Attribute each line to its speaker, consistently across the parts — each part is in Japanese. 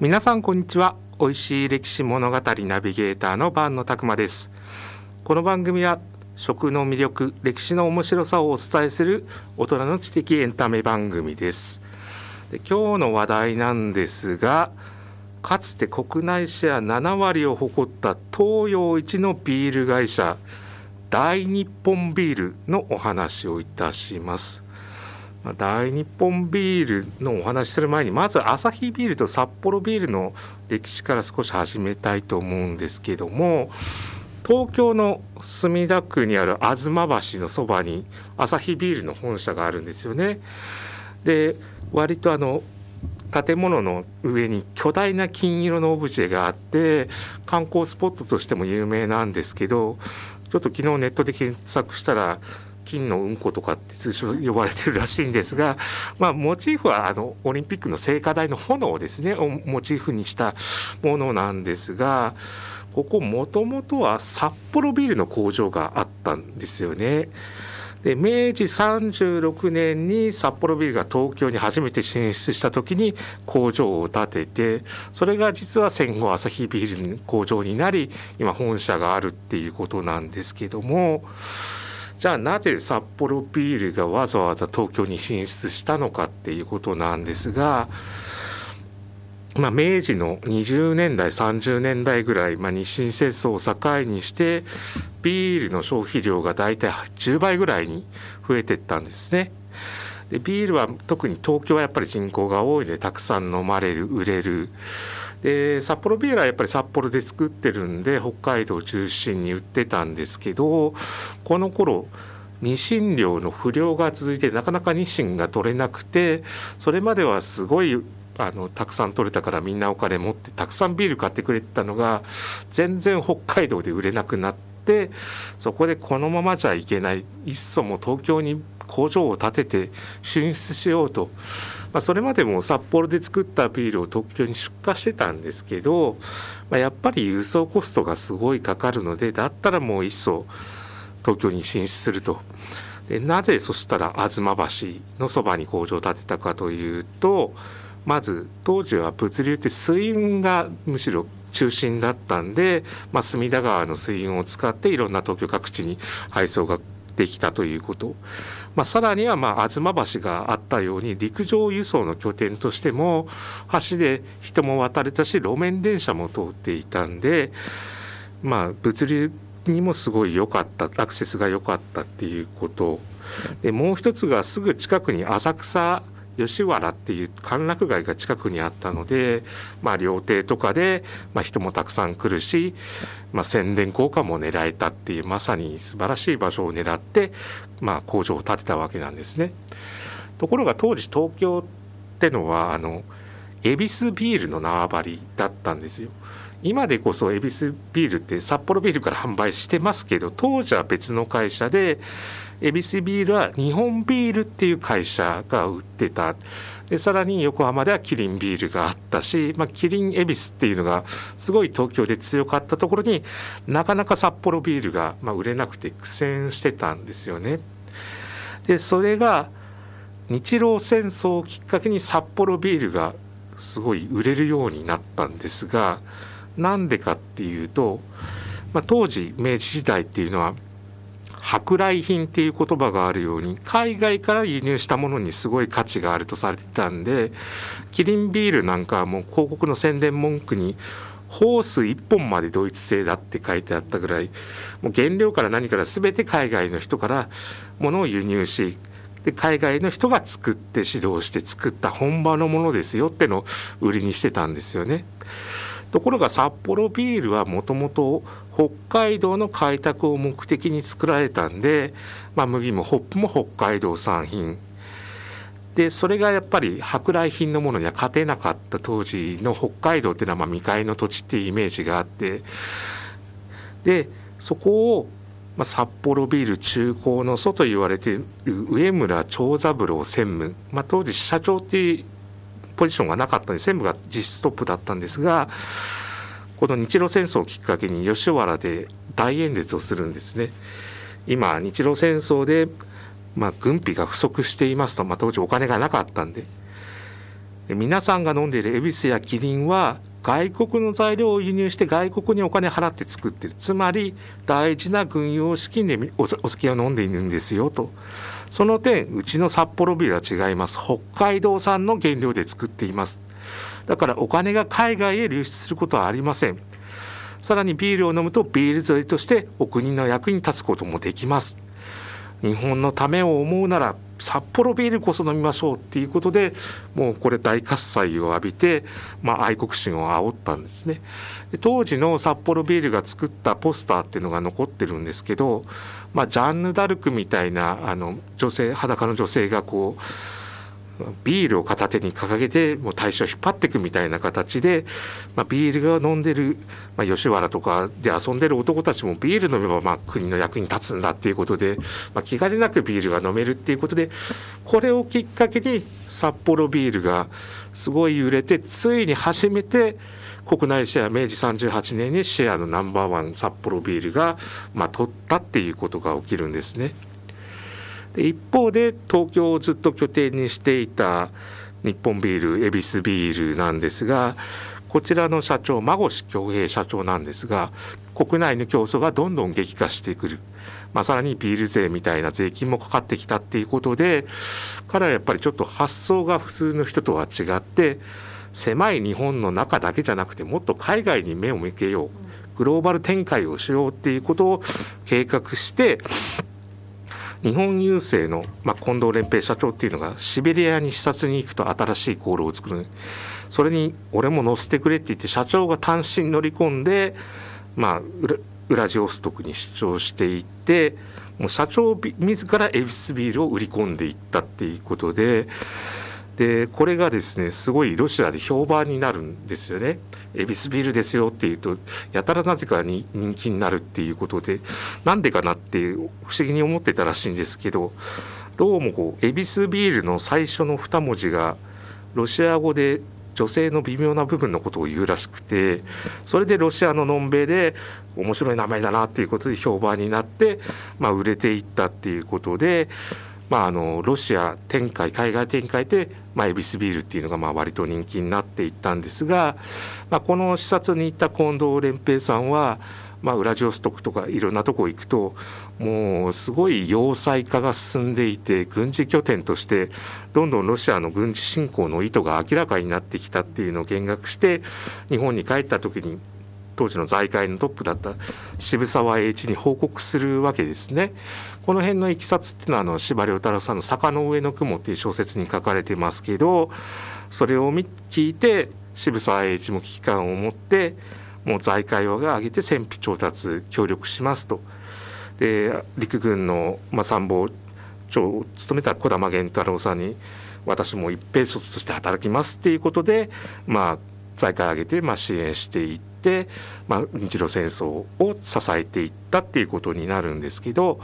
Speaker 1: 皆さんこんにちは。美味しい歴史物語ナビゲーターの番野拓馬です。この番組は食の魅力歴史の面白さをお伝えする大人の知的エンタメ番組です。で今日の話題なんですがかつて国内シェア7割を誇った東洋一のビール会社大日本ビールのお話をいたします。大日本ビールのお話しする前にまずアサヒビールと札幌ビールの歴史から少し始めたいと思うんですけども東京の墨田区にある吾妻橋のそばにアサヒビールの本社があるんですよね。で割とあの建物の上に巨大な金色のオブジェがあって観光スポットとしても有名なんですけどちょっと昨日ネットで検索したら金のうんことかって通称呼ばれてるらしいんですが、まあ、モチーフはあのオリンピックの聖火台の炎ですねをモチーフにしたものなんですがここもともとは札幌ビールの工場があったんですよね。で明治36年に札幌ビールが東京に初めて進出した時に工場を建ててそれが実は戦後アサヒビールの工場になり今本社があるっていうことなんですけどもじゃあなぜ札幌ビールがわざわざ東京に進出したのかっていうことなんですが。まあ、明治の20年代30年代ぐらい、まあ、日清戦争を境にしてビールの消費量が大体10倍ぐらいに増えてったんですね。でビールは特に東京はやっぱり人口が多いのでたくさん飲まれる売れるで札幌ビールはやっぱり札幌で作ってるんで北海道を中心に売ってたんですけどこの頃日清寮の不良が続いてなかなか日清が取れなくてそれまではすごいあのたくさん取れたからみんなお金持ってたくさんビール買ってくれてたのが全然北海道で売れなくなってそこでこのままじゃいけないいっそも東京に工場を建てて進出しようと、まあ、それまでも札幌で作ったビールを東京に出荷してたんですけど、まあ、やっぱり輸送コストがすごいかかるのでだったらもういっそ東京に進出すると。でなぜそしたら吾妻橋のそばに工場を建てたかというとまず当時は物流って水運がむしろ中心だったんで、まあ、隅田川の水運を使っていろんな東京各地に配送ができたということ、まあ、さらにはまあ吾妻橋があったように陸上輸送の拠点としても橋で人も渡れたし路面電車も通っていたんで、まあ、物流にもすごい良かったアクセスが良かったっていうこと。でもう一つがすぐ近くに浅草吉原っていう歓楽街が近くにあったので、まあ、料亭とかで、まあ、人もたくさん来るし、まあ、宣伝効果も狙えたっていうまさに素晴らしい場所を狙って、まあ、工場を建てたわけなんですね。ところが当時東京ってのはあの恵比寿ビールの縄張りだったんですよ。今でこそ恵比寿ビールって札幌ビールから販売してますけど当時は別の会社で恵比寿ビールは日本ビールっていう会社が売ってたでさらに横浜ではキリンビールがあったし、まあ、キリン恵比寿っていうのがすごい東京で強かったところになかなか札幌ビールが、まあ、売れなくて苦戦してたんですよね。でそれが日露戦争をきっかけに札幌ビールがすごい売れるようになったんですがなんでかっていうと、まあ、当時明治時代っていうのは舶来品っていう言葉があるように海外から輸入したものにすごい価値があるとされてたんでキリンビールなんかはもう広告の宣伝文句にホース1本までドイツ製だって書いてあったぐらいもう原料から何から全て海外の人からものを輸入しで海外の人が作って指導して作った本場のものですよってのを売りにしてたんですよね。ところが札幌ビールはもともと北海道の開拓を目的に作られたんで、まあ、麦もホップも北海道産品。でそれがやっぱり舶来品のものには勝てなかった当時の北海道っていうのはまあ未開の土地っていうイメージがあって。でそこをまあ、札幌ビール中高の祖と言われている上村長三郎専務、まあ、当時社長っていうポジションがなかったんで専務が実質トップだったんですがこの日露戦争をきっかけに吉原で大演説をするんですね。今日露戦争で、まあ、軍費が不足していますと、まあ、当時お金がなかったんで。皆さんが飲んでいる恵比寿やキリンは外国の材料を輸入して外国にお金払って作ってる。つまり大事な軍用資金でお酒を飲んでいるんですよと。その点うちの札幌ビールは違います。北海道産の原料で作っています。だからお金が海外へ流出することはありません。さらにビールを飲むとビール税としてお国の役に立つこともできます。日本のためを思うなら札幌ビールこそ飲みましょうっていうことでもうこれ大喝采を浴びて、まあ、愛国心を煽ったんですね。当時の札幌ビールが作ったポスターっていうのが残ってるんですけど、まあ、ジャンヌ・ダルクみたいなあの女性裸の女性がこうビールを片手に掲げてもう大衆を引っ張っていくみたいな形で、まあ、ビールが飲んでる、まあ、吉原とかで遊んでる男たちもビール飲めばまあ国の役に立つんだっていうことで、まあ、気兼ねなくビールが飲めるっていうことでこれをきっかけに札幌ビールがすごい揺れてついに初めて国内シェア明治38年にシェアのナンバーワン札幌ビールが、まあ、取ったっていうことが起きるんですね。で一方で東京をずっと拠点にしていた日本ビール恵比寿ビールなんですがこちらの社長孫越恭平社長なんですが国内の競争がどんどん激化してくる、まあ、さらにビール税みたいな税金もかかってきたっていうことで彼はやっぱりちょっと発想が普通の人とは違って狭い日本の中だけじゃなくてもっと海外に目を向けよう。グローバル展開をしようっていうことを計画して日本郵船の、まあ、近藤廉平社長っていうのがシベリアに視察に行くと新しい航路を作る。それに俺も乗せてくれって言って社長が単身乗り込んで、まあ、ウラジオストクに出張していってもう社長自らエビスビールを売り込んでいったっていうことででこれがですねすごいロシアで評判になるんですよね。エビスビールですよっていうとやたらなぜかに人気になるっていうことでなんでかなって不思議に思ってたらしいんですけどどうもこうエビスビールの最初の2文字がロシア語で女性の微妙な部分のことを言うらしくてそれでロシアののんべいで面白い名前だなっていうことで評判になって、まあ、売れていったっていうことで。まあ、あのロシア展開海外展開で、まあ、エビスビールっていうのがまあ割と人気になっていったんですが、まあ、この視察に行った近藤連平さんは、まあ、ウラジオストクとかいろんなとこ行くともうすごい要塞化が進んでいて軍事拠点としてどんどんロシアの軍事侵攻の意図が明らかになってきたっていうのを見学して日本に帰った時に当時の財界のトップだった渋沢栄一に報告するわけですね。この辺のいきさつっていうのはあの司馬太郎さんの「坂の上の雲」っていう小説に書かれてますけどそれを聞いて渋沢栄一も危機感を持ってもう財界を挙げて戦費調達協力しますと。で陸軍の、まあ、参謀長を務めた児玉源太郎さんに私も一平卒として働きますっていうことで、まあ、財界を挙げて、まあ、支援していって、まあ、日露戦争を支えていったっていうことになるんですけど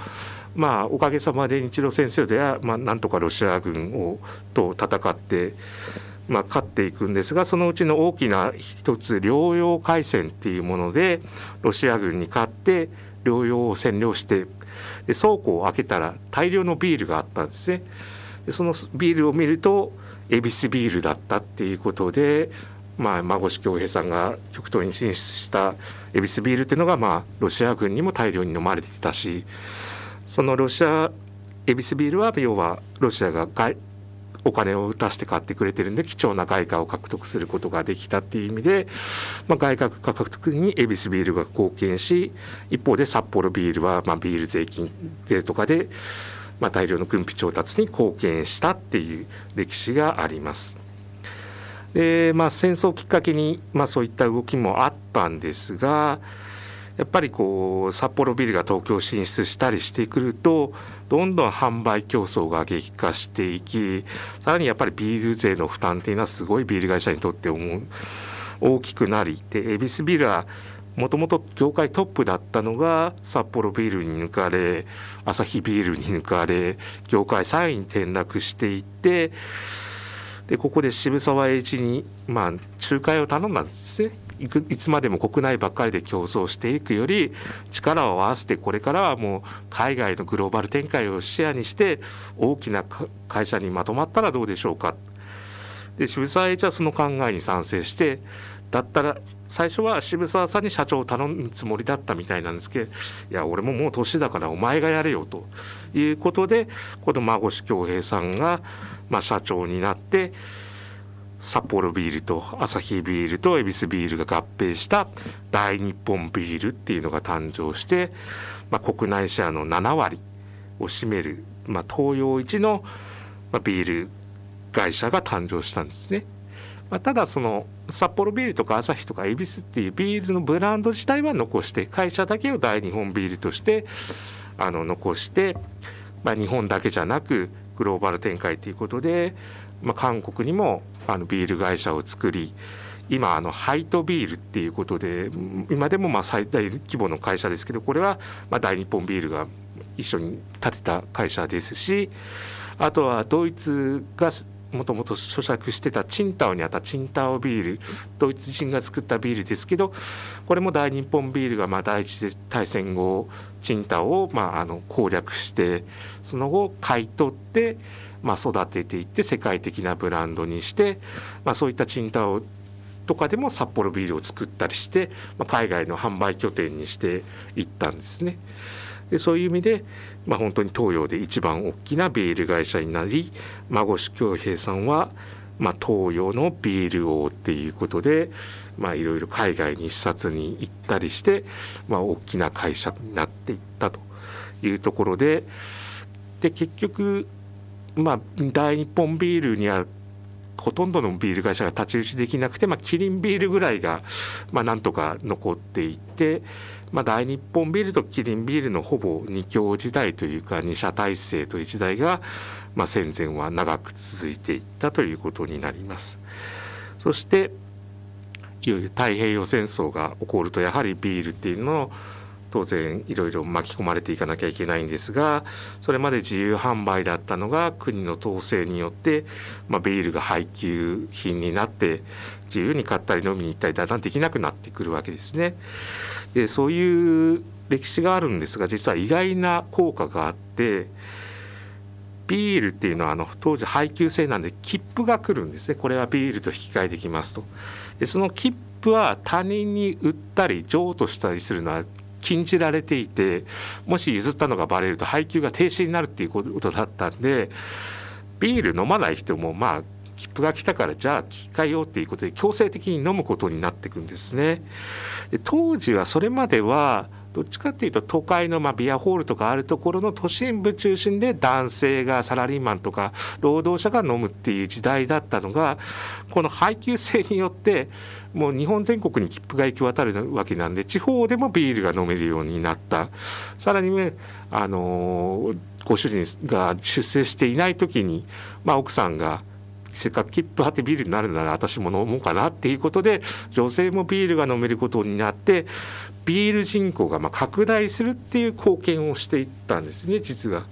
Speaker 1: まあおかげさまで日露戦争では、まあ、なんとかロシア軍をと戦って。まあ、勝っていくんですがそのうちの大きな一つ療養海戦っていうものでロシア軍に勝って療養を占領してで倉庫を開けたら大量のビールがあったんですね。でそのビールを見ると恵比寿ビールだったっていうことで、まあ、孫子恭平さんが極東に進出した恵比寿ビールっていうのが、まあ、ロシア軍にも大量に飲まれていたしそのロシアエビスビールは要はロシアが外お金を出して買ってくれてるんで貴重な外貨を獲得することができたっていう意味で、まあ、外貨獲得にエビスビールが貢献し一方で札幌ビールはまあビール税金税とかで、まあ、大量の軍費調達に貢献したっていう歴史があります。でまあ、戦争をきっかけに、まあ、そういった動きもあったんですがやっぱりこう札幌ビールが東京進出したりしてくるとどんどん販売競争が激化していきさらにやっぱりビール税の負担っていうのはすごいビール会社にとって思う大きくなりで恵比寿ビールはもともと業界トップだったのが札幌ビールに抜かれアサヒビールに抜かれ業界3位に転落していってでここで渋沢栄一にまあ仲介を頼んだんですね。いくいつまでも国内ばっかりで競争していくより力を合わせてこれからはもう海外のグローバル展開を視野にして大きな会社にまとまったらどうでしょうかで渋沢栄一はその考えに賛成してだったら最初は渋沢さんに社長を頼むつもりだったみたいなんですけどいや俺ももう年だからお前がやれよということでこの孫子恭平さんが、まあ、社長になって札幌ビールとアサヒビールと恵比寿ビールが合併した大日本ビールっていうのが誕生して、まあ、国内シェアの7割を占める、まあ、東洋一のビール会社が誕生したんですね。まあ、ただその札幌ビールとかアサヒとか恵比寿っていうビールのブランド自体は残して会社だけを大日本ビールとしてあの残して、まあ、日本だけじゃなくグローバル展開ということで、まあ、韓国にもあのビール会社を作り今あのハイトビールっていうことで今でもまあ最大規模の会社ですけどこれはまあ大日本ビールが一緒に建てた会社ですしあとはドイツがもともと咀嚼してたチンタオにあったチンタオビールドイツ人が作ったビールですけどこれも大日本ビールがまあ第一次大戦後チンタオをまああの攻略してその後買い取ってまあ育てていって世界的なブランドにして、まあ、そういったチンタオとかでも札幌ビールを作ったりして、まあ、海外の販売拠点にしていったんですね。でそういう意味で、まあ、本当に東洋で一番大きなビール会社になり孫子恭平さんは、まあ、東洋のビール王っていうことで、まあ、いろいろ海外に視察に行ったりして、まあ、大きな会社になっていったというところでで結局、まあ、大日本ビールにはほとんどのビール会社が太刀打ちできなくて、まあ、キリンビールぐらいが、まあ、なんとか残っていって。まあ、大日本ビールとキリンビールのほぼ二強時代というか二社体制という時代が、まあ、戦前は長く続いていったということになります。そしていよいよ太平洋戦争が起こるとやはりビールっていうのを当然いろいろ巻き込まれていかなきゃいけないんですがそれまで自由販売だったのが国の統制によって、まあ、ビールが配給品になって自由に買ったり飲みに行ったりだんだんできなくなってくるわけですね。でそういう歴史があるんですが実は意外な効果があってビールっていうのはあの当時配給制なんで切符が来るんですね。これはビールと引き換えできますと。でその切符は他人に売ったり譲渡したりするのは禁じられていてもし譲ったのがバレると配給が停止になるっていうことだったんでビール飲まない人もまあ切符が来たからじゃあ聞き換えようっていうことで強制的に飲むことになっていくんですね。で当時はそれまではどっちかっていうと都会のまビアホールとかあるところの都心部中心で男性がサラリーマンとか労働者が飲むっていう時代だったのがこの配給制によってもう日本全国に切符が行き渡るわけなんで地方でもビールが飲めるようになったさらにねあのご主人が出世していない時に、まあ、奥さんがせっかく切符貼ってビールになるなら私も飲もうかなっていうことで女性もビールが飲めることになってビール人口がま拡大するっていう貢献をしていったんですね実は。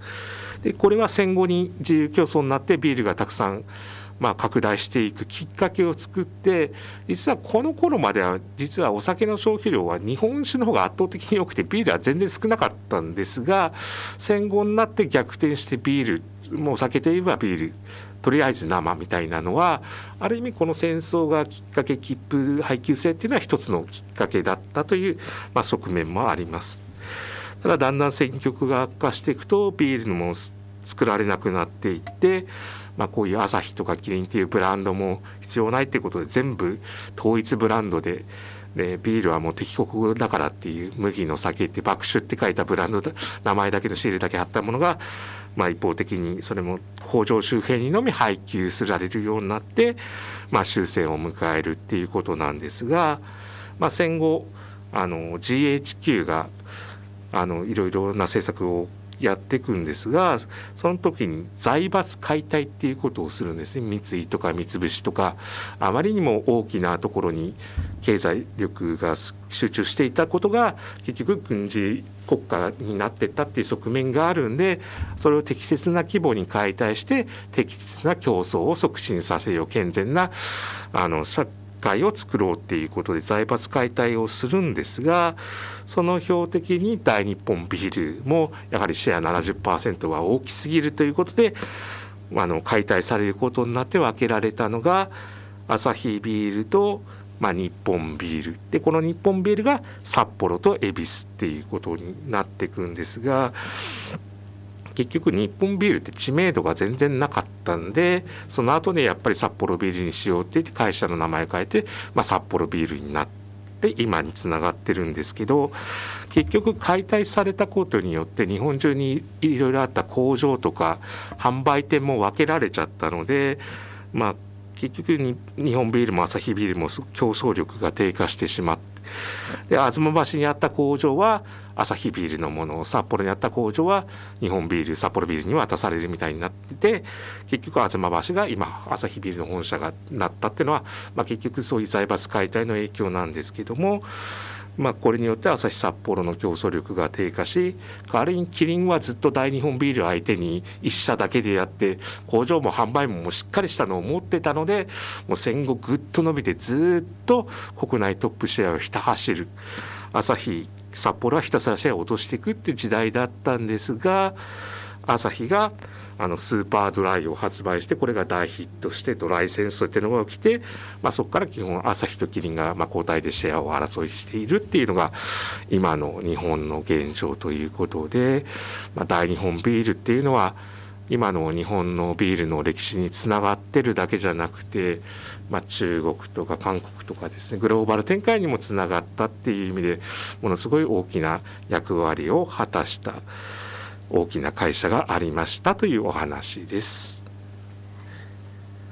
Speaker 1: でこれは戦後に自由競争になってビールがたくさんまあ、拡大していくきっかけを作って実はこの頃までは実はお酒の消費量は日本酒の方が圧倒的に多くてビールは全然少なかったんですが戦後になって逆転してビールもうお酒といえばビールとりあえず生みたいなのはある意味この戦争がきっかけ切符配給制っていうのは一つのきっかけだったという、まあ、側面もあります。ただだんだん戦局が悪化していくとビールのも作られなくなっていって、まあ、こういうアサヒとかキリンっていうブランドも必要ないっていうことで全部統一ブランドででビールはもう敵国だからっていう麦の酒って爆酒って書いたブランド名前だけのシールだけ貼ったものがまあ、一方的にそれも工場周辺にのみ配給すられるようになって、まあ、終戦を迎えるっていうことなんですが、まあ、戦後あの GHQ があのいろいろな政策をやっていくんですがその時に財閥解体っていうことをするんですね。三井とか三菱とかあまりにも大きなところに経済力が集中していたことが結局軍事国家になっていったっていう側面があるんでそれを適切な規模に解体して適切な競争を促進させよう健全なあの社会を作ろうっていうことで財閥解体をするんですがその標的に大日本ビールもやはりシェア70%は大きすぎるということであの解体されることになって分けられたのがアサヒビールと、まあ、日本ビール。でこの日本ビールが札幌と恵比寿っていうことになっていくんですが結局日本ビールって知名度が全然なかったんでその後でやっぱり札幌ビールにしようって言って会社の名前変えて、まあ、札幌ビールになって今につながってるんですけど結局解体されたことによって日本中にいろいろあった工場とか販売店も分けられちゃったのでまあ結局に日本ビールもアサヒビールも競争力が低下してしまってで吾妻橋にあった工場はアサヒビールのものを札幌にあった工場は日本ビール札幌ビールに渡されるみたいになってて結局吾妻橋が今アサヒビールの本社がなったっていうのは、まあ、結局そういう財閥解体の影響なんですけども。まあ、これによって朝日札幌の競争力が低下し代わりにキリンはずっと大日本ビール相手に1社だけでやって工場も販売もしっかりしたのを持ってたのでもう戦後ぐっと伸びてずっと国内トップシェアをひた走る朝日札幌はひたすらシェアを落としていくっていう時代だったんですが朝日があのスーパードライを発売してこれが大ヒットしてドライ戦争っていうのが起きて、まあ、そこから基本朝日とキリンがまあ交代でシェアを争いしているっていうのが今の日本の現状ということで、まあ、大日本ビールっていうのは今の日本のビールの歴史につながってるだけじゃなくて、まあ、中国とか韓国とかですねグローバル展開にもつながったっていう意味でものすごい大きな役割を果たした大きな会社がありましたというお話です。